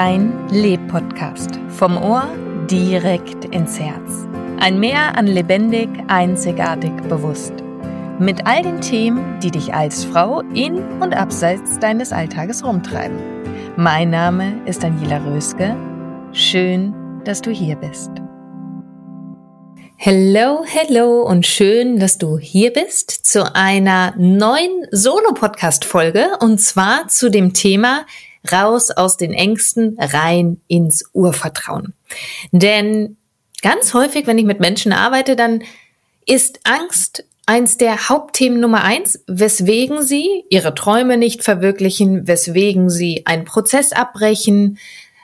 Dein Leb-Podcast. Vom Ohr direkt ins Herz. Ein Meer an lebendig, einzigartig, bewusst. Mit all den Themen, die dich als Frau in und abseits deines Alltages rumtreiben. Mein Name ist Daniela Röske. Schön, dass du hier bist. Hello, hello und schön, dass du hier bist zu einer neuen Solo-Podcast-Folge und zwar zu dem Thema raus aus den Ängsten, rein ins Urvertrauen. Denn ganz häufig, wenn ich mit Menschen arbeite, dann ist Angst eins der Hauptthemen Nummer eins, weswegen sie ihre Träume nicht verwirklichen, weswegen sie einen Prozess abbrechen,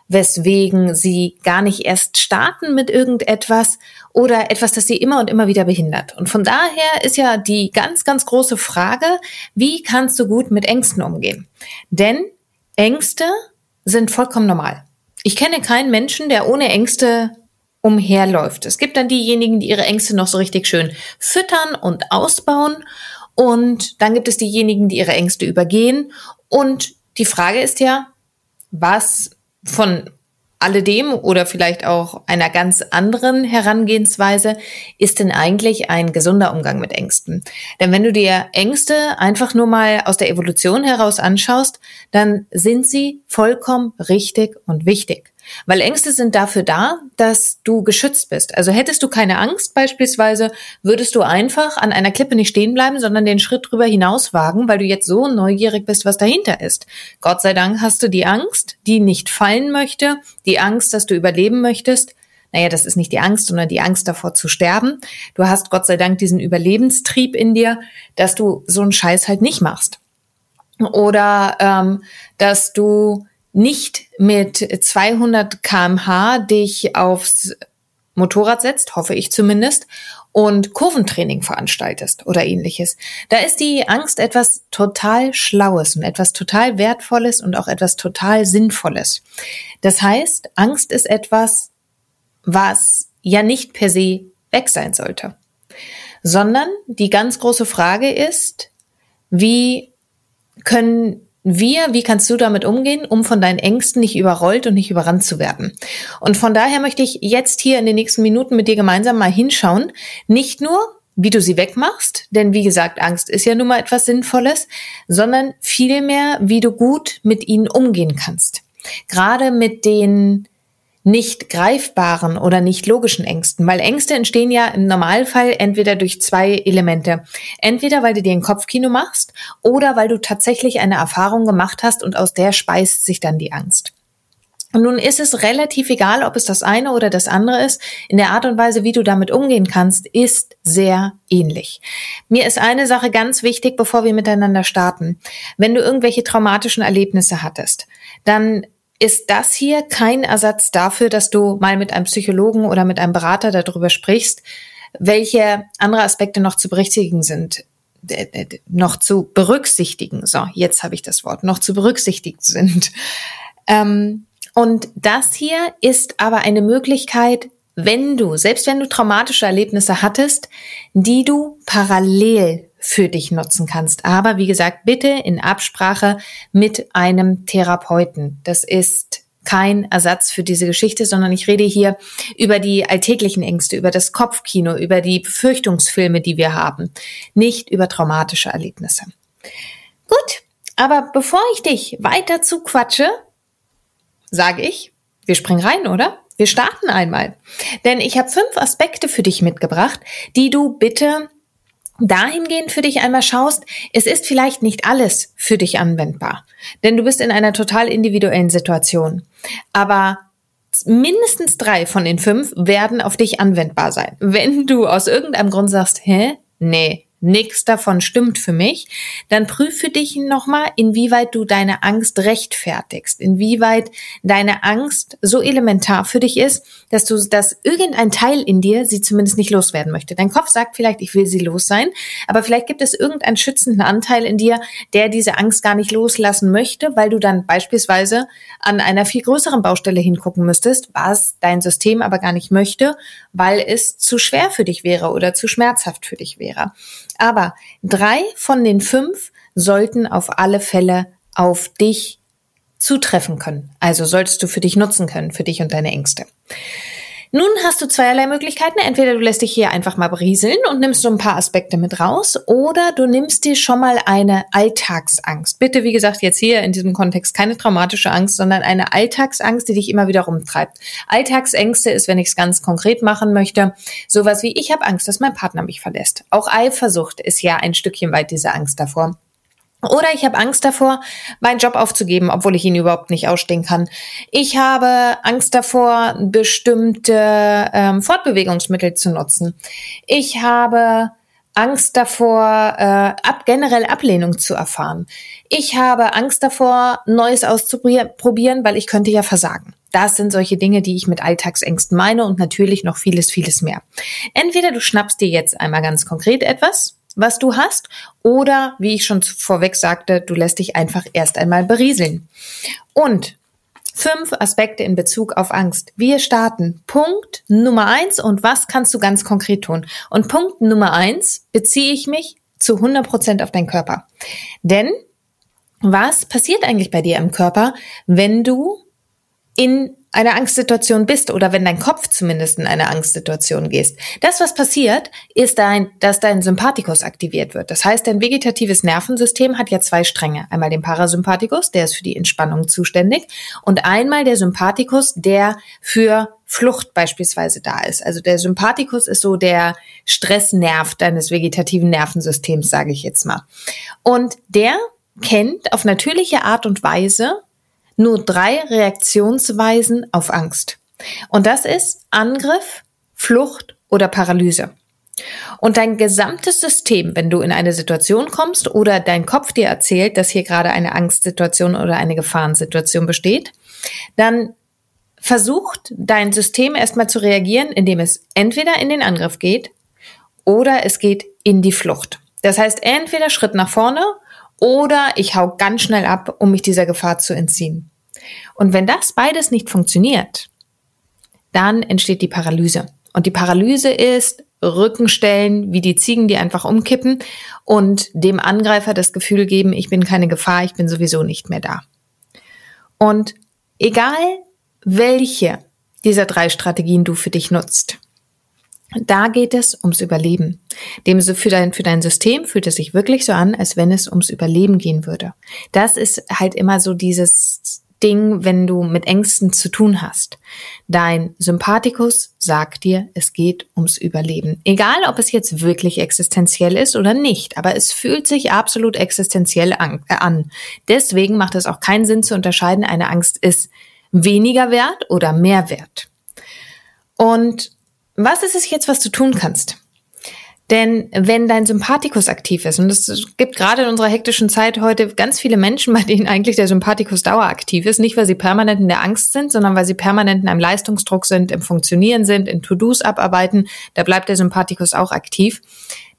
weswegen sie gar nicht erst starten mit irgendetwas oder etwas, das sie immer und immer wieder behindert. Und von daher ist ja die ganz, ganz große Frage, wie kannst du gut mit Ängsten umgehen? Denn Ängste sind vollkommen normal. Ich kenne keinen Menschen, der ohne Ängste umherläuft. Es gibt dann diejenigen, die ihre Ängste noch so richtig schön füttern und ausbauen. Und dann gibt es diejenigen, die ihre Ängste übergehen. Und die Frage ist ja, was von alledem oder vielleicht auch einer ganz anderen Herangehensweise ist denn eigentlich ein gesunder Umgang mit Ängsten? Denn wenn du dir Ängste einfach nur mal aus der Evolution heraus anschaust, dann sind sie vollkommen richtig und wichtig. Weil Ängste sind dafür da, dass du geschützt bist. Also hättest du keine Angst beispielsweise, würdest du einfach an einer Klippe nicht stehen bleiben, sondern den Schritt drüber hinaus wagen, weil du jetzt so neugierig bist, was dahinter ist. Gott sei Dank hast du die Angst, die nicht fallen möchte, die Angst, dass du überleben möchtest. Naja, das ist nicht die Angst, sondern die Angst davor zu sterben. Du hast Gott sei Dank diesen Überlebenstrieb in dir, dass du so einen Scheiß halt nicht machst. Oder ähm, dass du nicht mit 200 kmh dich aufs Motorrad setzt, hoffe ich zumindest, und Kurventraining veranstaltest oder ähnliches. Da ist die Angst etwas total Schlaues und etwas total Wertvolles und auch etwas total Sinnvolles. Das heißt, Angst ist etwas, was ja nicht per se weg sein sollte, sondern die ganz große Frage ist, wie können wir, wie kannst du damit umgehen, um von deinen Ängsten nicht überrollt und nicht überrannt zu werden? Und von daher möchte ich jetzt hier in den nächsten Minuten mit dir gemeinsam mal hinschauen, nicht nur, wie du sie wegmachst, denn wie gesagt, Angst ist ja nun mal etwas Sinnvolles, sondern vielmehr, wie du gut mit ihnen umgehen kannst. Gerade mit den nicht greifbaren oder nicht logischen Ängsten, weil Ängste entstehen ja im Normalfall entweder durch zwei Elemente. Entweder weil du dir ein Kopfkino machst oder weil du tatsächlich eine Erfahrung gemacht hast und aus der speist sich dann die Angst. Und nun ist es relativ egal, ob es das eine oder das andere ist. In der Art und Weise, wie du damit umgehen kannst, ist sehr ähnlich. Mir ist eine Sache ganz wichtig, bevor wir miteinander starten. Wenn du irgendwelche traumatischen Erlebnisse hattest, dann ist das hier kein Ersatz dafür, dass du mal mit einem Psychologen oder mit einem Berater darüber sprichst, welche andere Aspekte noch zu berücksichtigen sind, noch zu berücksichtigen. So, jetzt habe ich das Wort, noch zu berücksichtigen sind. Ähm, und das hier ist aber eine Möglichkeit, wenn du, selbst wenn du traumatische Erlebnisse hattest, die du parallel für dich nutzen kannst. Aber wie gesagt, bitte in Absprache mit einem Therapeuten. Das ist kein Ersatz für diese Geschichte, sondern ich rede hier über die alltäglichen Ängste, über das Kopfkino, über die Befürchtungsfilme, die wir haben, nicht über traumatische Erlebnisse. Gut, aber bevor ich dich weiter zuquatsche, sage ich, wir springen rein, oder? Wir starten einmal. Denn ich habe fünf Aspekte für dich mitgebracht, die du bitte dahingehend für dich einmal schaust, es ist vielleicht nicht alles für dich anwendbar. Denn du bist in einer total individuellen Situation. Aber mindestens drei von den fünf werden auf dich anwendbar sein. Wenn du aus irgendeinem Grund sagst, hä? Nee, nichts davon stimmt für mich, dann prüfe dich nochmal, inwieweit du deine Angst rechtfertigst, inwieweit deine Angst so elementar für dich ist, dass du, dass irgendein Teil in dir sie zumindest nicht loswerden möchte. Dein Kopf sagt vielleicht, ich will sie los sein, aber vielleicht gibt es irgendeinen schützenden Anteil in dir, der diese Angst gar nicht loslassen möchte, weil du dann beispielsweise an einer viel größeren Baustelle hingucken müsstest, was dein System aber gar nicht möchte, weil es zu schwer für dich wäre oder zu schmerzhaft für dich wäre. Aber drei von den fünf sollten auf alle Fälle auf dich zutreffen können. Also solltest du für dich nutzen können, für dich und deine Ängste. Nun hast du zweierlei Möglichkeiten. Entweder du lässt dich hier einfach mal berieseln und nimmst so ein paar Aspekte mit raus oder du nimmst dir schon mal eine Alltagsangst. Bitte, wie gesagt, jetzt hier in diesem Kontext keine traumatische Angst, sondern eine Alltagsangst, die dich immer wieder rumtreibt. Alltagsängste ist, wenn ich es ganz konkret machen möchte, sowas wie ich habe Angst, dass mein Partner mich verlässt. Auch Eifersucht ist ja ein Stückchen weit diese Angst davor. Oder ich habe Angst davor, meinen Job aufzugeben, obwohl ich ihn überhaupt nicht ausstehen kann. Ich habe Angst davor, bestimmte ähm, Fortbewegungsmittel zu nutzen. Ich habe Angst davor, äh, ab, generell Ablehnung zu erfahren. Ich habe Angst davor, Neues auszuprobieren, weil ich könnte ja versagen. Das sind solche Dinge, die ich mit Alltagsängsten meine und natürlich noch vieles, vieles mehr. Entweder du schnappst dir jetzt einmal ganz konkret etwas, was du hast, oder wie ich schon vorweg sagte, du lässt dich einfach erst einmal berieseln. Und fünf Aspekte in Bezug auf Angst. Wir starten. Punkt Nummer eins und was kannst du ganz konkret tun? Und Punkt Nummer eins beziehe ich mich zu 100 Prozent auf deinen Körper. Denn was passiert eigentlich bei dir im Körper, wenn du in einer Angstsituation bist oder wenn dein Kopf zumindest in eine Angstsituation gehst. Das, was passiert, ist dein, dass dein Sympathikus aktiviert wird. Das heißt, dein vegetatives Nervensystem hat ja zwei Stränge. Einmal den Parasympathikus, der ist für die Entspannung zuständig und einmal der Sympathikus, der für Flucht beispielsweise da ist. Also der Sympathikus ist so der Stressnerv deines vegetativen Nervensystems, sage ich jetzt mal. Und der kennt auf natürliche Art und Weise nur drei Reaktionsweisen auf Angst. Und das ist Angriff, Flucht oder Paralyse. Und dein gesamtes System, wenn du in eine Situation kommst oder dein Kopf dir erzählt, dass hier gerade eine Angstsituation oder eine Gefahrensituation besteht, dann versucht dein System erstmal zu reagieren, indem es entweder in den Angriff geht oder es geht in die Flucht. Das heißt, entweder Schritt nach vorne oder ich hau ganz schnell ab, um mich dieser Gefahr zu entziehen. Und wenn das beides nicht funktioniert, dann entsteht die Paralyse. Und die Paralyse ist Rückenstellen wie die Ziegen, die einfach umkippen und dem Angreifer das Gefühl geben, ich bin keine Gefahr, ich bin sowieso nicht mehr da. Und egal welche dieser drei Strategien du für dich nutzt, da geht es ums Überleben. Dem für dein, für dein System fühlt es sich wirklich so an, als wenn es ums Überleben gehen würde. Das ist halt immer so dieses Ding, wenn du mit Ängsten zu tun hast. Dein Sympathikus sagt dir, es geht ums Überleben. Egal, ob es jetzt wirklich existenziell ist oder nicht, aber es fühlt sich absolut existenziell an. Äh, Deswegen macht es auch keinen Sinn zu unterscheiden, eine Angst ist weniger wert oder mehr wert. Und was ist es jetzt, was du tun kannst? Denn wenn dein Sympathikus aktiv ist, und es gibt gerade in unserer hektischen Zeit heute ganz viele Menschen, bei denen eigentlich der Sympathikus daueraktiv ist, nicht weil sie permanent in der Angst sind, sondern weil sie permanent in einem Leistungsdruck sind, im Funktionieren sind, in To-Dos abarbeiten, da bleibt der Sympathikus auch aktiv.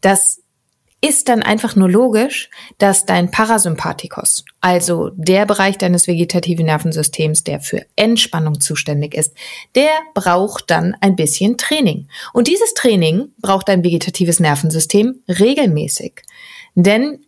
Das ist dann einfach nur logisch, dass dein Parasympathikus, also der Bereich deines vegetativen Nervensystems, der für Entspannung zuständig ist, der braucht dann ein bisschen Training. Und dieses Training braucht dein vegetatives Nervensystem regelmäßig. Denn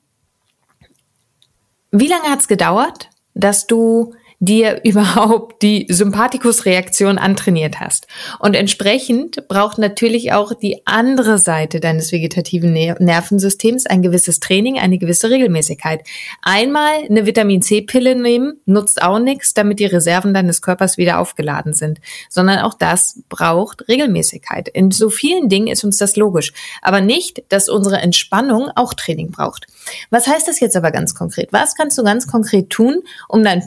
wie lange hat es gedauert, dass du dir überhaupt die Sympathikusreaktion antrainiert hast. Und entsprechend braucht natürlich auch die andere Seite deines vegetativen Nervensystems ein gewisses Training, eine gewisse Regelmäßigkeit. Einmal eine Vitamin C-Pille nehmen, nutzt auch nichts, damit die Reserven deines Körpers wieder aufgeladen sind, sondern auch das braucht Regelmäßigkeit. In so vielen Dingen ist uns das logisch, aber nicht, dass unsere Entspannung auch Training braucht. Was heißt das jetzt aber ganz konkret? Was kannst du ganz konkret tun, um dein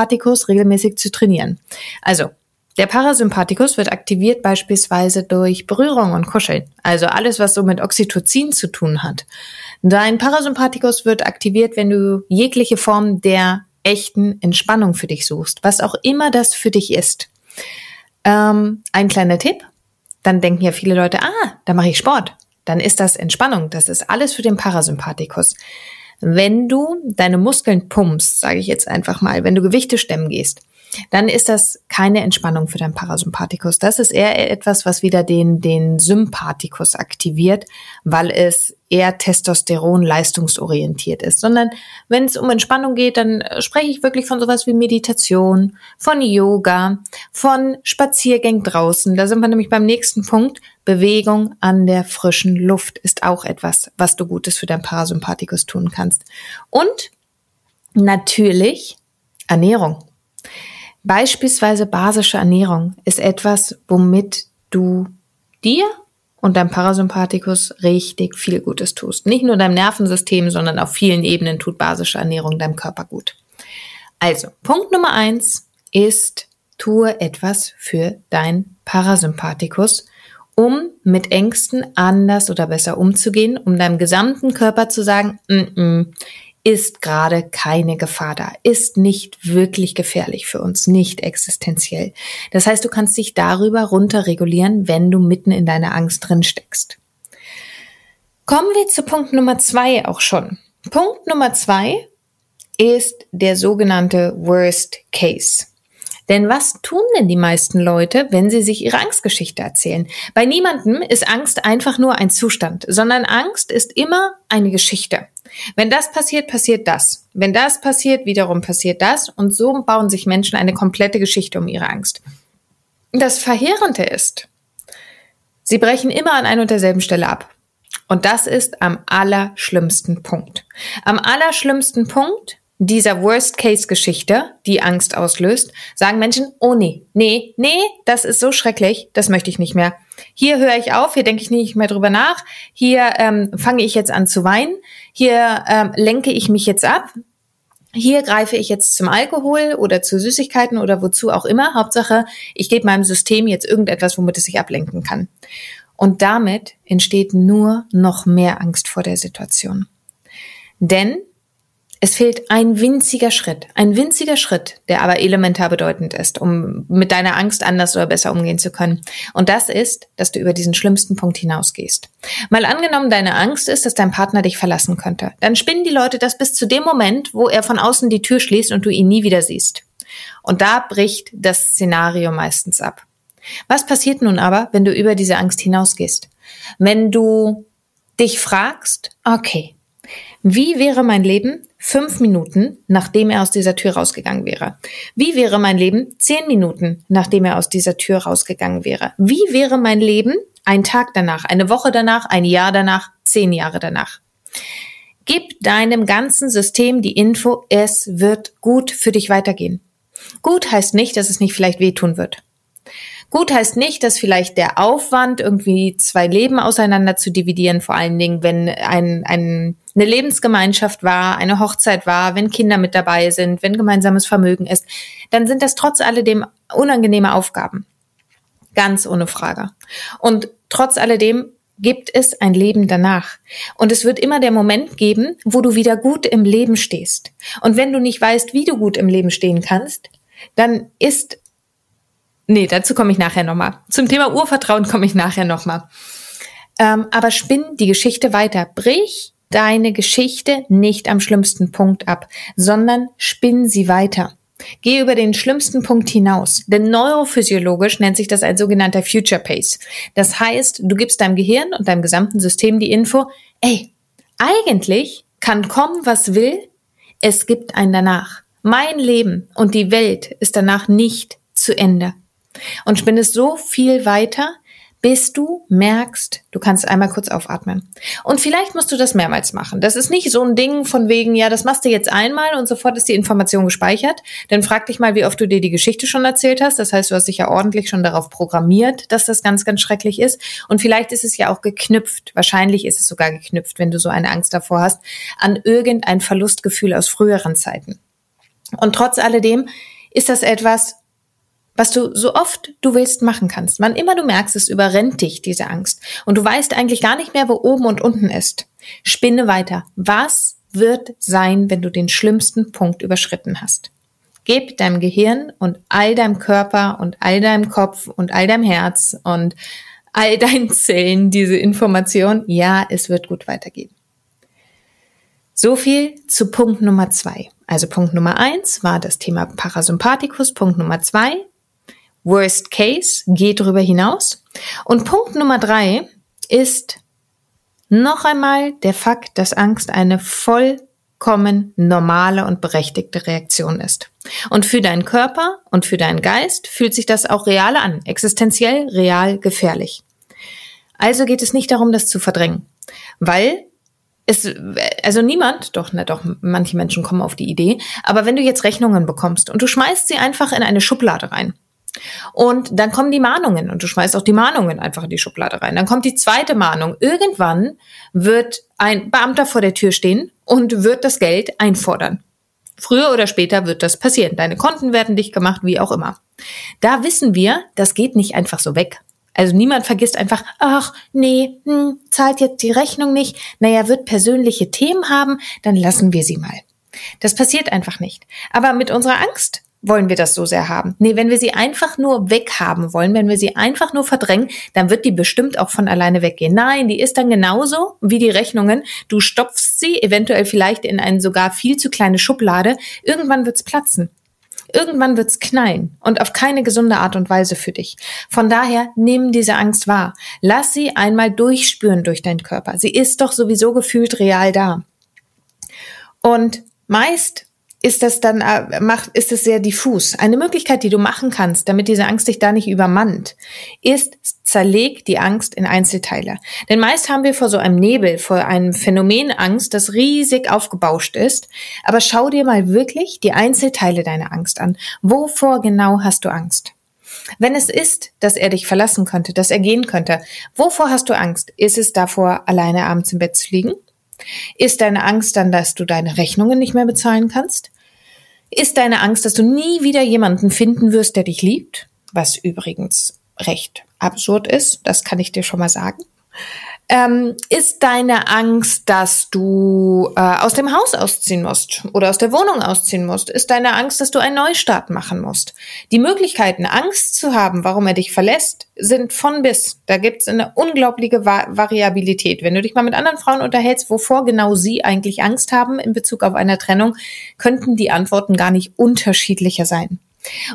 Parasympathikus regelmäßig zu trainieren? Also, der Parasympathikus wird aktiviert beispielsweise durch Berührung und Kuscheln, also alles, was so mit Oxytocin zu tun hat. Dein Parasympathikus wird aktiviert, wenn du jegliche Form der echten Entspannung für dich suchst, was auch immer das für dich ist. Ähm, ein kleiner Tipp, dann denken ja viele Leute, ah, da mache ich Sport dann ist das Entspannung. Das ist alles für den Parasympathikus. Wenn du deine Muskeln pumpst, sage ich jetzt einfach mal, wenn du Gewichte stemmen gehst, dann ist das keine Entspannung für deinen Parasympathikus. Das ist eher etwas, was wieder den, den Sympathikus aktiviert, weil es eher Testosteron leistungsorientiert ist. Sondern wenn es um Entspannung geht, dann spreche ich wirklich von sowas wie Meditation, von Yoga, von Spaziergängen draußen. Da sind wir nämlich beim nächsten Punkt. Bewegung an der frischen Luft ist auch etwas, was du Gutes für deinen Parasympathikus tun kannst. Und natürlich Ernährung. Beispielsweise basische Ernährung ist etwas, womit du dir und deinem Parasympathikus richtig viel Gutes tust. Nicht nur deinem Nervensystem, sondern auf vielen Ebenen tut basische Ernährung deinem Körper gut. Also, Punkt Nummer eins ist, tue etwas für dein Parasympathikus, um mit Ängsten anders oder besser umzugehen, um deinem gesamten Körper zu sagen, mm -mm, ist gerade keine Gefahr da, ist nicht wirklich gefährlich für uns, nicht existenziell. Das heißt, du kannst dich darüber runterregulieren, wenn du mitten in deiner Angst drin steckst. Kommen wir zu Punkt Nummer zwei auch schon. Punkt Nummer zwei ist der sogenannte Worst Case. Denn was tun denn die meisten Leute, wenn sie sich ihre Angstgeschichte erzählen? Bei niemandem ist Angst einfach nur ein Zustand, sondern Angst ist immer eine Geschichte. Wenn das passiert, passiert das. Wenn das passiert, wiederum passiert das. Und so bauen sich Menschen eine komplette Geschichte um ihre Angst. Das Verheerende ist, sie brechen immer an einer und derselben Stelle ab. Und das ist am allerschlimmsten Punkt. Am allerschlimmsten Punkt dieser Worst-Case-Geschichte, die Angst auslöst, sagen Menschen, oh nee, nee, nee, das ist so schrecklich, das möchte ich nicht mehr. Hier höre ich auf, hier denke ich nicht mehr drüber nach, hier ähm, fange ich jetzt an zu weinen, hier ähm, lenke ich mich jetzt ab, hier greife ich jetzt zum Alkohol oder zu Süßigkeiten oder wozu auch immer. Hauptsache, ich gebe meinem System jetzt irgendetwas, womit es sich ablenken kann. Und damit entsteht nur noch mehr Angst vor der Situation. Denn es fehlt ein winziger Schritt, ein winziger Schritt, der aber elementar bedeutend ist, um mit deiner Angst anders oder besser umgehen zu können. Und das ist, dass du über diesen schlimmsten Punkt hinausgehst. Mal angenommen, deine Angst ist, dass dein Partner dich verlassen könnte. Dann spinnen die Leute das bis zu dem Moment, wo er von außen die Tür schließt und du ihn nie wieder siehst. Und da bricht das Szenario meistens ab. Was passiert nun aber, wenn du über diese Angst hinausgehst? Wenn du dich fragst, okay, wie wäre mein Leben fünf Minuten, nachdem er aus dieser Tür rausgegangen wäre? Wie wäre mein Leben zehn Minuten, nachdem er aus dieser Tür rausgegangen wäre? Wie wäre mein Leben ein Tag danach, eine Woche danach, ein Jahr danach, zehn Jahre danach? Gib deinem ganzen System die Info, es wird gut für dich weitergehen. Gut heißt nicht, dass es nicht vielleicht wehtun wird. Gut heißt nicht, dass vielleicht der Aufwand, irgendwie zwei Leben auseinander zu dividieren, vor allen Dingen, wenn ein, ein, eine Lebensgemeinschaft war, eine Hochzeit war, wenn Kinder mit dabei sind, wenn gemeinsames Vermögen ist, dann sind das trotz alledem unangenehme Aufgaben. Ganz ohne Frage. Und trotz alledem gibt es ein Leben danach. Und es wird immer der Moment geben, wo du wieder gut im Leben stehst. Und wenn du nicht weißt, wie du gut im Leben stehen kannst, dann ist Nee, dazu komme ich nachher nochmal. Zum Thema Urvertrauen komme ich nachher nochmal. Ähm, aber spinn die Geschichte weiter. Brich deine Geschichte nicht am schlimmsten Punkt ab, sondern spinn sie weiter. Geh über den schlimmsten Punkt hinaus. Denn neurophysiologisch nennt sich das ein sogenannter Future Pace. Das heißt, du gibst deinem Gehirn und deinem gesamten System die Info, ey, eigentlich kann kommen, was will, es gibt ein danach. Mein Leben und die Welt ist danach nicht zu Ende. Und spinnest so viel weiter, bis du merkst, du kannst einmal kurz aufatmen. Und vielleicht musst du das mehrmals machen. Das ist nicht so ein Ding von wegen, ja, das machst du jetzt einmal und sofort ist die Information gespeichert. Dann frag dich mal, wie oft du dir die Geschichte schon erzählt hast. Das heißt, du hast dich ja ordentlich schon darauf programmiert, dass das ganz, ganz schrecklich ist. Und vielleicht ist es ja auch geknüpft. Wahrscheinlich ist es sogar geknüpft, wenn du so eine Angst davor hast, an irgendein Verlustgefühl aus früheren Zeiten. Und trotz alledem ist das etwas, was du so oft du willst machen kannst. Wann immer du merkst, es überrennt dich, diese Angst. Und du weißt eigentlich gar nicht mehr, wo oben und unten ist. Spinne weiter. Was wird sein, wenn du den schlimmsten Punkt überschritten hast? Gib deinem Gehirn und all deinem Körper und all deinem Kopf und all deinem Herz und all deinen Zellen diese Information. Ja, es wird gut weitergehen. So viel zu Punkt Nummer zwei. Also Punkt Nummer eins war das Thema Parasympathikus. Punkt Nummer zwei Worst Case, geht darüber hinaus. Und Punkt Nummer drei ist noch einmal der Fakt, dass Angst eine vollkommen normale und berechtigte Reaktion ist. Und für deinen Körper und für deinen Geist fühlt sich das auch real an, existenziell, real, gefährlich. Also geht es nicht darum, das zu verdrängen, weil es, also niemand, doch, na doch, manche Menschen kommen auf die Idee, aber wenn du jetzt Rechnungen bekommst und du schmeißt sie einfach in eine Schublade rein, und dann kommen die Mahnungen und du schmeißt auch die Mahnungen einfach in die Schublade rein. Dann kommt die zweite Mahnung. Irgendwann wird ein Beamter vor der Tür stehen und wird das Geld einfordern. Früher oder später wird das passieren. Deine Konten werden dicht gemacht, wie auch immer. Da wissen wir, das geht nicht einfach so weg. Also niemand vergisst einfach, ach nee, hm, zahlt jetzt die Rechnung nicht. Naja, wird persönliche Themen haben, dann lassen wir sie mal. Das passiert einfach nicht. Aber mit unserer Angst wollen wir das so sehr haben. Nee, wenn wir sie einfach nur weghaben wollen, wenn wir sie einfach nur verdrängen, dann wird die bestimmt auch von alleine weggehen. Nein, die ist dann genauso wie die Rechnungen. Du stopfst sie eventuell vielleicht in eine sogar viel zu kleine Schublade. Irgendwann wird's platzen. Irgendwann wird's knallen und auf keine gesunde Art und Weise für dich. Von daher nimm diese Angst wahr. Lass sie einmal durchspüren durch deinen Körper. Sie ist doch sowieso gefühlt real da. Und meist ist das dann äh, macht ist es sehr diffus. Eine Möglichkeit, die du machen kannst, damit diese Angst dich da nicht übermannt, ist zerleg die Angst in Einzelteile. Denn meist haben wir vor so einem Nebel, vor einem Phänomen Angst, das riesig aufgebauscht ist. Aber schau dir mal wirklich die Einzelteile deiner Angst an. Wovor genau hast du Angst? Wenn es ist, dass er dich verlassen könnte, dass er gehen könnte, wovor hast du Angst? Ist es davor, alleine abends im Bett zu liegen? Ist deine Angst dann, dass du deine Rechnungen nicht mehr bezahlen kannst? Ist deine Angst, dass du nie wieder jemanden finden wirst, der dich liebt? Was übrigens recht absurd ist, das kann ich dir schon mal sagen. Ähm, ist deine Angst, dass du äh, aus dem Haus ausziehen musst oder aus der Wohnung ausziehen musst? Ist deine Angst, dass du einen Neustart machen musst? Die Möglichkeiten, Angst zu haben, warum er dich verlässt, sind von bis. Da gibt's eine unglaubliche Va Variabilität. Wenn du dich mal mit anderen Frauen unterhältst, wovor genau sie eigentlich Angst haben in Bezug auf eine Trennung, könnten die Antworten gar nicht unterschiedlicher sein.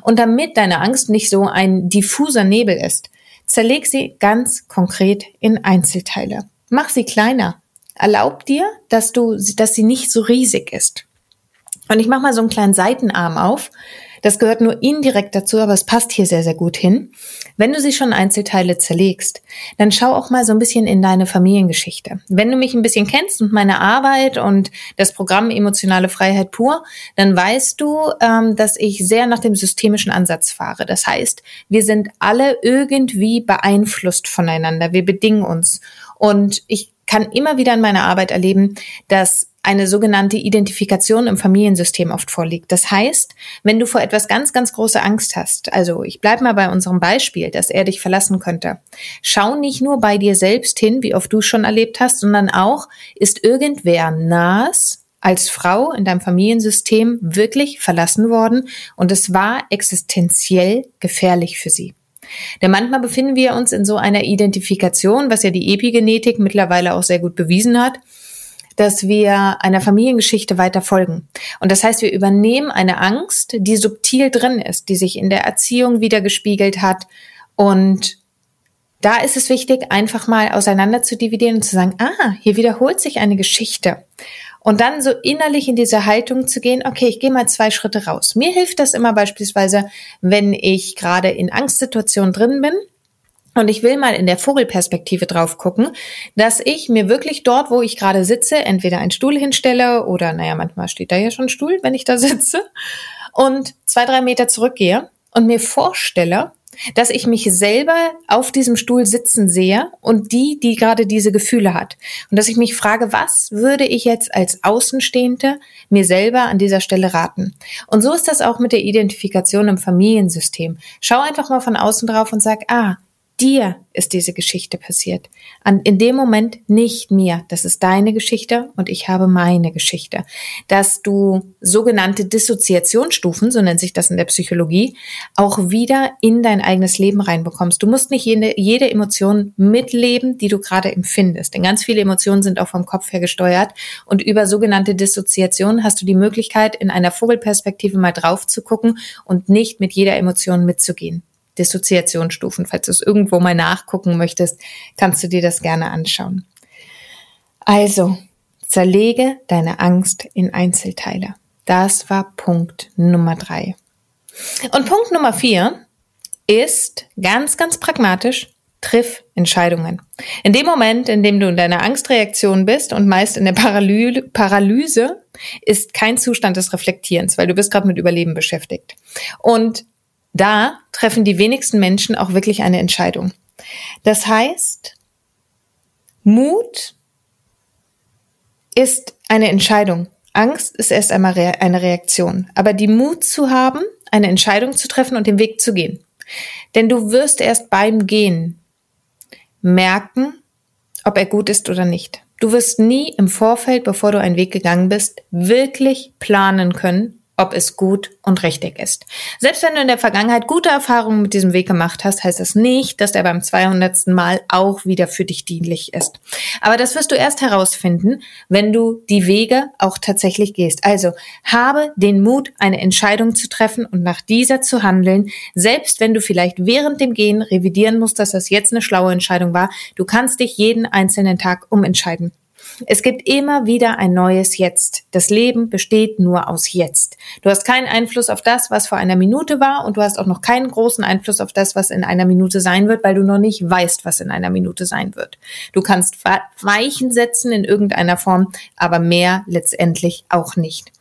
Und damit deine Angst nicht so ein diffuser Nebel ist, Zerleg sie ganz konkret in Einzelteile. Mach sie kleiner. Erlaub dir, dass du, dass sie nicht so riesig ist. Und ich mache mal so einen kleinen Seitenarm auf. Das gehört nur indirekt dazu, aber es passt hier sehr, sehr gut hin. Wenn du sie schon Einzelteile zerlegst, dann schau auch mal so ein bisschen in deine Familiengeschichte. Wenn du mich ein bisschen kennst und meine Arbeit und das Programm Emotionale Freiheit pur, dann weißt du, ähm, dass ich sehr nach dem systemischen Ansatz fahre. Das heißt, wir sind alle irgendwie beeinflusst voneinander. Wir bedingen uns. Und ich kann immer wieder in meiner Arbeit erleben, dass eine sogenannte Identifikation im Familiensystem oft vorliegt. Das heißt, wenn du vor etwas ganz, ganz große Angst hast, also ich bleibe mal bei unserem Beispiel, dass er dich verlassen könnte, schau nicht nur bei dir selbst hin, wie oft du schon erlebt hast, sondern auch, ist irgendwer nahes als Frau in deinem Familiensystem wirklich verlassen worden und es war existenziell gefährlich für sie. Denn manchmal befinden wir uns in so einer Identifikation, was ja die Epigenetik mittlerweile auch sehr gut bewiesen hat, dass wir einer Familiengeschichte weiter folgen. Und das heißt, wir übernehmen eine Angst, die subtil drin ist, die sich in der Erziehung wieder gespiegelt hat und da ist es wichtig, einfach mal auseinander zu dividieren und zu sagen, ah, hier wiederholt sich eine Geschichte. Und dann so innerlich in diese Haltung zu gehen, okay, ich gehe mal zwei Schritte raus. Mir hilft das immer beispielsweise, wenn ich gerade in Angstsituationen drin bin und ich will mal in der Vogelperspektive drauf gucken, dass ich mir wirklich dort, wo ich gerade sitze, entweder einen Stuhl hinstelle oder, naja, manchmal steht da ja schon ein Stuhl, wenn ich da sitze, und zwei, drei Meter zurückgehe und mir vorstelle, dass ich mich selber auf diesem Stuhl sitzen sehe und die, die gerade diese Gefühle hat. Und dass ich mich frage, was würde ich jetzt als Außenstehende mir selber an dieser Stelle raten? Und so ist das auch mit der Identifikation im Familiensystem. Schau einfach mal von außen drauf und sag, ah, Dir ist diese Geschichte passiert. An, in dem Moment nicht mir. Das ist deine Geschichte und ich habe meine Geschichte. Dass du sogenannte Dissoziationsstufen, so nennt sich das in der Psychologie, auch wieder in dein eigenes Leben reinbekommst. Du musst nicht jede, jede Emotion mitleben, die du gerade empfindest. Denn ganz viele Emotionen sind auch vom Kopf her gesteuert. Und über sogenannte Dissoziation hast du die Möglichkeit, in einer Vogelperspektive mal drauf zu gucken und nicht mit jeder Emotion mitzugehen. Dissoziationsstufen. Falls du es irgendwo mal nachgucken möchtest, kannst du dir das gerne anschauen. Also, zerlege deine Angst in Einzelteile. Das war Punkt Nummer drei. Und Punkt Nummer vier ist ganz, ganz pragmatisch, triff Entscheidungen. In dem Moment, in dem du in deiner Angstreaktion bist und meist in der Paraly Paralyse, ist kein Zustand des Reflektierens, weil du bist gerade mit Überleben beschäftigt. Und da treffen die wenigsten Menschen auch wirklich eine Entscheidung. Das heißt, Mut ist eine Entscheidung. Angst ist erst einmal eine Reaktion. Aber die Mut zu haben, eine Entscheidung zu treffen und den Weg zu gehen. Denn du wirst erst beim Gehen merken, ob er gut ist oder nicht. Du wirst nie im Vorfeld, bevor du einen Weg gegangen bist, wirklich planen können, ob es gut und richtig ist. Selbst wenn du in der Vergangenheit gute Erfahrungen mit diesem Weg gemacht hast, heißt das nicht, dass er beim 200. Mal auch wieder für dich dienlich ist. Aber das wirst du erst herausfinden, wenn du die Wege auch tatsächlich gehst. Also habe den Mut, eine Entscheidung zu treffen und nach dieser zu handeln, selbst wenn du vielleicht während dem Gehen revidieren musst, dass das jetzt eine schlaue Entscheidung war. Du kannst dich jeden einzelnen Tag umentscheiden. Es gibt immer wieder ein neues Jetzt. Das Leben besteht nur aus Jetzt. Du hast keinen Einfluss auf das, was vor einer Minute war und du hast auch noch keinen großen Einfluss auf das, was in einer Minute sein wird, weil du noch nicht weißt, was in einer Minute sein wird. Du kannst Weichen setzen in irgendeiner Form, aber mehr letztendlich auch nicht.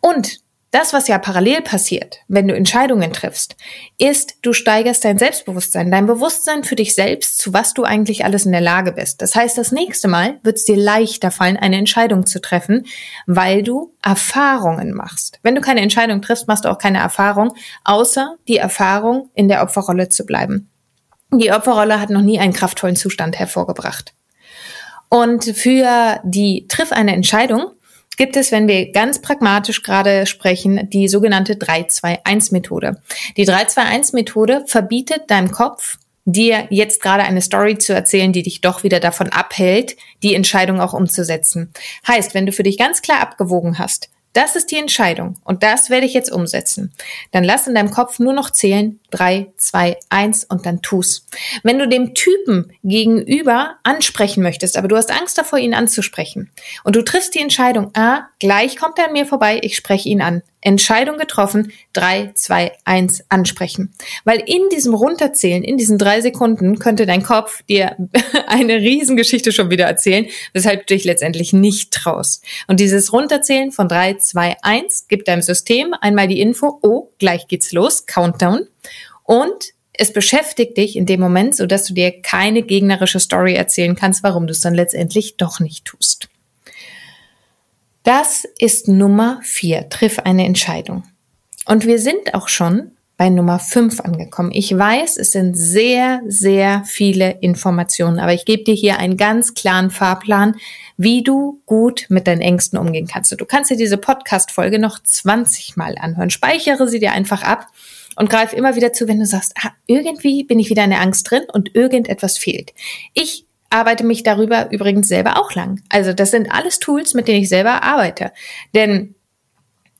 Und das, was ja parallel passiert, wenn du Entscheidungen triffst, ist, du steigerst dein Selbstbewusstsein, dein Bewusstsein für dich selbst, zu was du eigentlich alles in der Lage bist. Das heißt, das nächste Mal wird es dir leichter fallen, eine Entscheidung zu treffen, weil du Erfahrungen machst. Wenn du keine Entscheidung triffst, machst du auch keine Erfahrung, außer die Erfahrung, in der Opferrolle zu bleiben. Die Opferrolle hat noch nie einen kraftvollen Zustand hervorgebracht. Und für die Triff eine Entscheidung gibt es, wenn wir ganz pragmatisch gerade sprechen, die sogenannte 3-2-1-Methode. Die 3-2-1-Methode verbietet deinem Kopf, dir jetzt gerade eine Story zu erzählen, die dich doch wieder davon abhält, die Entscheidung auch umzusetzen. Heißt, wenn du für dich ganz klar abgewogen hast, das ist die Entscheidung und das werde ich jetzt umsetzen. Dann lass in deinem Kopf nur noch zählen, drei, zwei, eins und dann tu's. Wenn du dem Typen gegenüber ansprechen möchtest, aber du hast Angst davor, ihn anzusprechen und du triffst die Entscheidung, ah, gleich kommt er an mir vorbei, ich spreche ihn an. Entscheidung getroffen, drei, zwei, eins ansprechen. Weil in diesem Runterzählen, in diesen drei Sekunden, könnte dein Kopf dir eine Riesengeschichte schon wieder erzählen, weshalb du dich letztendlich nicht traust. Und dieses Runterzählen von drei, zwei, eins gibt deinem System einmal die Info, oh, gleich geht's los, Countdown. Und es beschäftigt dich in dem Moment, so dass du dir keine gegnerische Story erzählen kannst, warum du es dann letztendlich doch nicht tust. Das ist Nummer vier. Triff eine Entscheidung. Und wir sind auch schon bei Nummer fünf angekommen. Ich weiß, es sind sehr, sehr viele Informationen, aber ich gebe dir hier einen ganz klaren Fahrplan, wie du gut mit deinen Ängsten umgehen kannst. Du kannst dir diese Podcast-Folge noch 20 Mal anhören. Speichere sie dir einfach ab und greif immer wieder zu, wenn du sagst, ah, irgendwie bin ich wieder in der Angst drin und irgendetwas fehlt. Ich arbeite mich darüber übrigens selber auch lang. Also das sind alles Tools, mit denen ich selber arbeite. Denn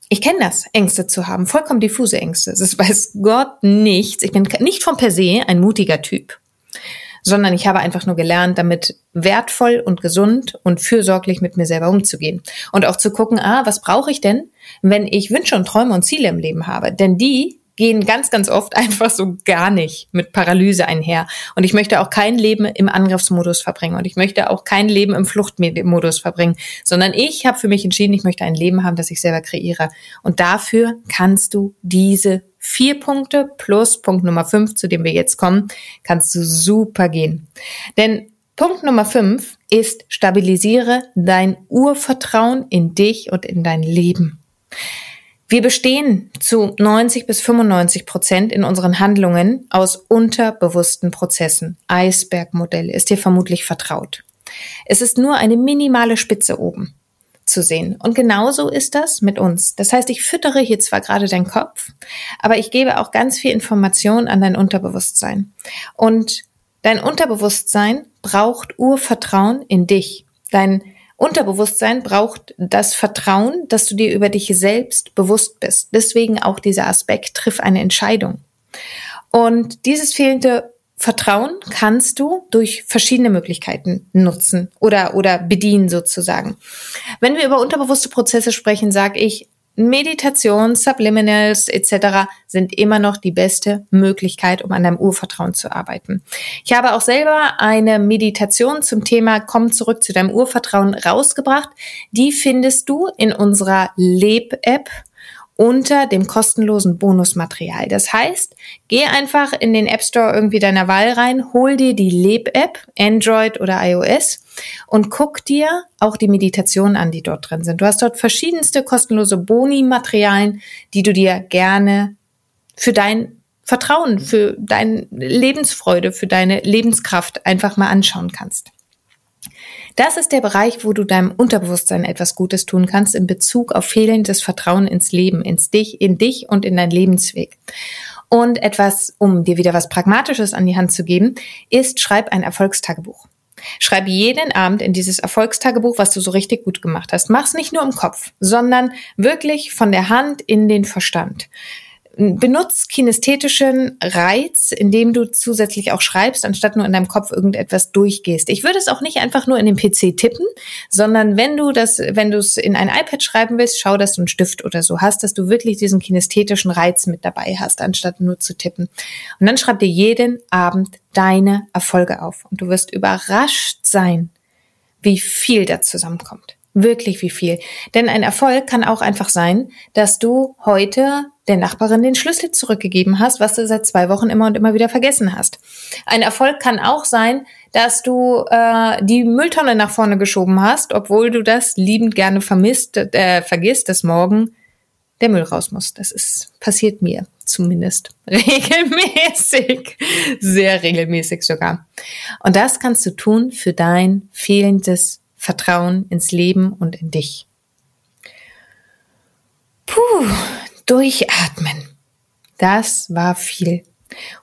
ich kenne das, Ängste zu haben, vollkommen diffuse Ängste. Das weiß Gott nichts. Ich bin nicht von per se ein mutiger Typ, sondern ich habe einfach nur gelernt, damit wertvoll und gesund und fürsorglich mit mir selber umzugehen. Und auch zu gucken, ah, was brauche ich denn, wenn ich Wünsche und Träume und Ziele im Leben habe? Denn die gehen ganz, ganz oft einfach so gar nicht mit Paralyse einher. Und ich möchte auch kein Leben im Angriffsmodus verbringen und ich möchte auch kein Leben im Fluchtmodus verbringen, sondern ich habe für mich entschieden, ich möchte ein Leben haben, das ich selber kreiere. Und dafür kannst du diese vier Punkte plus Punkt Nummer fünf, zu dem wir jetzt kommen, kannst du super gehen. Denn Punkt Nummer fünf ist, stabilisiere dein Urvertrauen in dich und in dein Leben. Wir bestehen zu 90 bis 95 Prozent in unseren Handlungen aus unterbewussten Prozessen. Eisbergmodell ist dir vermutlich vertraut. Es ist nur eine minimale Spitze oben zu sehen. Und genauso ist das mit uns. Das heißt, ich füttere hier zwar gerade deinen Kopf, aber ich gebe auch ganz viel Information an dein Unterbewusstsein. Und dein Unterbewusstsein braucht Urvertrauen in dich. Dein Unterbewusstsein braucht das Vertrauen, dass du dir über dich selbst bewusst bist. Deswegen auch dieser Aspekt, triff eine Entscheidung. Und dieses fehlende Vertrauen kannst du durch verschiedene Möglichkeiten nutzen oder, oder bedienen sozusagen. Wenn wir über unterbewusste Prozesse sprechen, sage ich, Meditation, Subliminals etc. sind immer noch die beste Möglichkeit, um an deinem Urvertrauen zu arbeiten. Ich habe auch selber eine Meditation zum Thema Komm zurück zu deinem Urvertrauen rausgebracht. Die findest du in unserer Leb-App unter dem kostenlosen Bonusmaterial. Das heißt, geh einfach in den App Store irgendwie deiner Wahl rein, hol dir die Leb-App, Android oder iOS und guck dir auch die Meditationen an, die dort drin sind. Du hast dort verschiedenste kostenlose Boni-Materialien, die du dir gerne für dein Vertrauen, für deine Lebensfreude, für deine Lebenskraft einfach mal anschauen kannst. Das ist der Bereich, wo du deinem Unterbewusstsein etwas Gutes tun kannst in Bezug auf fehlendes Vertrauen ins Leben, ins dich, in dich und in deinen Lebensweg. Und etwas, um dir wieder was Pragmatisches an die Hand zu geben, ist, schreib ein Erfolgstagebuch. Schreib jeden Abend in dieses Erfolgstagebuch, was du so richtig gut gemacht hast. Mach's nicht nur im Kopf, sondern wirklich von der Hand in den Verstand benutzt kinästhetischen Reiz, indem du zusätzlich auch schreibst, anstatt nur in deinem Kopf irgendetwas durchgehst. Ich würde es auch nicht einfach nur in den PC tippen, sondern wenn du das, wenn du es in ein iPad schreiben willst, schau, dass du einen Stift oder so hast, dass du wirklich diesen kinästhetischen Reiz mit dabei hast, anstatt nur zu tippen. Und dann schreib dir jeden Abend deine Erfolge auf und du wirst überrascht sein, wie viel da zusammenkommt. Wirklich wie viel. Denn ein Erfolg kann auch einfach sein, dass du heute der Nachbarin den Schlüssel zurückgegeben hast, was du seit zwei Wochen immer und immer wieder vergessen hast. Ein Erfolg kann auch sein, dass du äh, die Mülltonne nach vorne geschoben hast, obwohl du das liebend gerne vermisst, äh, vergisst, dass morgen der Müll raus muss. Das ist passiert mir zumindest regelmäßig, sehr regelmäßig sogar. Und das kannst du tun für dein fehlendes Vertrauen ins Leben und in dich. Puh, durchatmen. Das war viel.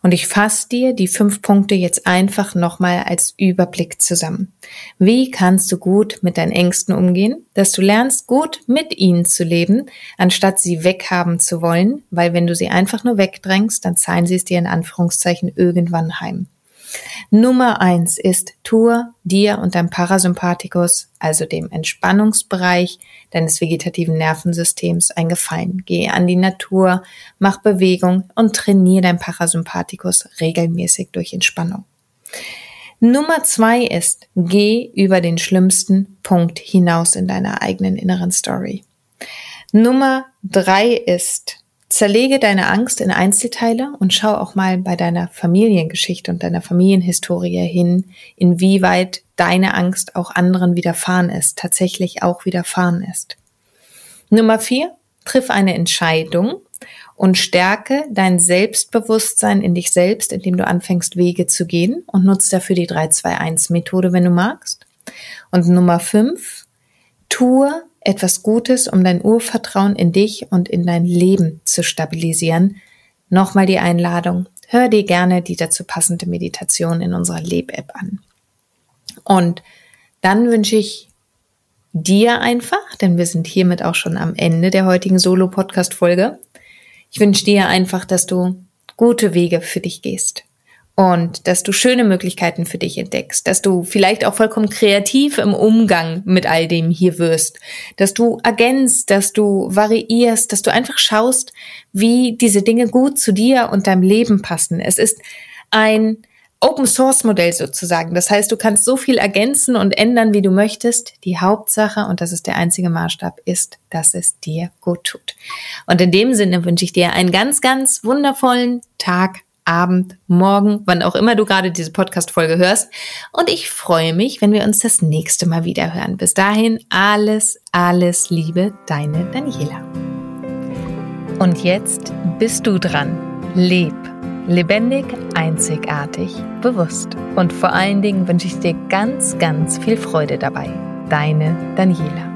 Und ich fasse dir die fünf Punkte jetzt einfach nochmal als Überblick zusammen. Wie kannst du gut mit deinen Ängsten umgehen, dass du lernst, gut mit ihnen zu leben, anstatt sie weghaben zu wollen, weil wenn du sie einfach nur wegdrängst, dann zahlen sie es dir in Anführungszeichen irgendwann heim. Nummer eins ist, tue dir und deinem Parasympathikus, also dem Entspannungsbereich deines vegetativen Nervensystems, ein Gefallen. Geh an die Natur, mach Bewegung und trainiere dein Parasympathikus regelmäßig durch Entspannung. Nummer zwei ist, geh über den schlimmsten Punkt hinaus in deiner eigenen inneren Story. Nummer drei ist, Zerlege deine Angst in Einzelteile und schau auch mal bei deiner Familiengeschichte und deiner Familienhistorie hin, inwieweit deine Angst auch anderen widerfahren ist, tatsächlich auch widerfahren ist. Nummer vier, triff eine Entscheidung und stärke dein Selbstbewusstsein in dich selbst, indem du anfängst, Wege zu gehen und nutze dafür die 3-2-1-Methode, wenn du magst. Und Nummer fünf, tue etwas Gutes, um dein Urvertrauen in dich und in dein Leben zu stabilisieren. Nochmal die Einladung. Hör dir gerne die dazu passende Meditation in unserer Leb-App an. Und dann wünsche ich dir einfach, denn wir sind hiermit auch schon am Ende der heutigen Solo-Podcast-Folge. Ich wünsche dir einfach, dass du gute Wege für dich gehst und dass du schöne Möglichkeiten für dich entdeckst, dass du vielleicht auch vollkommen kreativ im Umgang mit all dem hier wirst, dass du ergänzt, dass du variierst, dass du einfach schaust, wie diese Dinge gut zu dir und deinem Leben passen. Es ist ein Open Source Modell sozusagen. Das heißt, du kannst so viel ergänzen und ändern, wie du möchtest. Die Hauptsache, und das ist der einzige Maßstab, ist, dass es dir gut tut. Und in dem Sinne wünsche ich dir einen ganz, ganz wundervollen Tag, Abend, Morgen, wann auch immer du gerade diese Podcast-Folge hörst. Und ich freue mich, wenn wir uns das nächste Mal wieder hören. Bis dahin alles, alles Liebe, deine Daniela. Und jetzt bist du dran. Leb Lebendig, einzigartig, bewusst. Und vor allen Dingen wünsche ich dir ganz, ganz viel Freude dabei. Deine Daniela.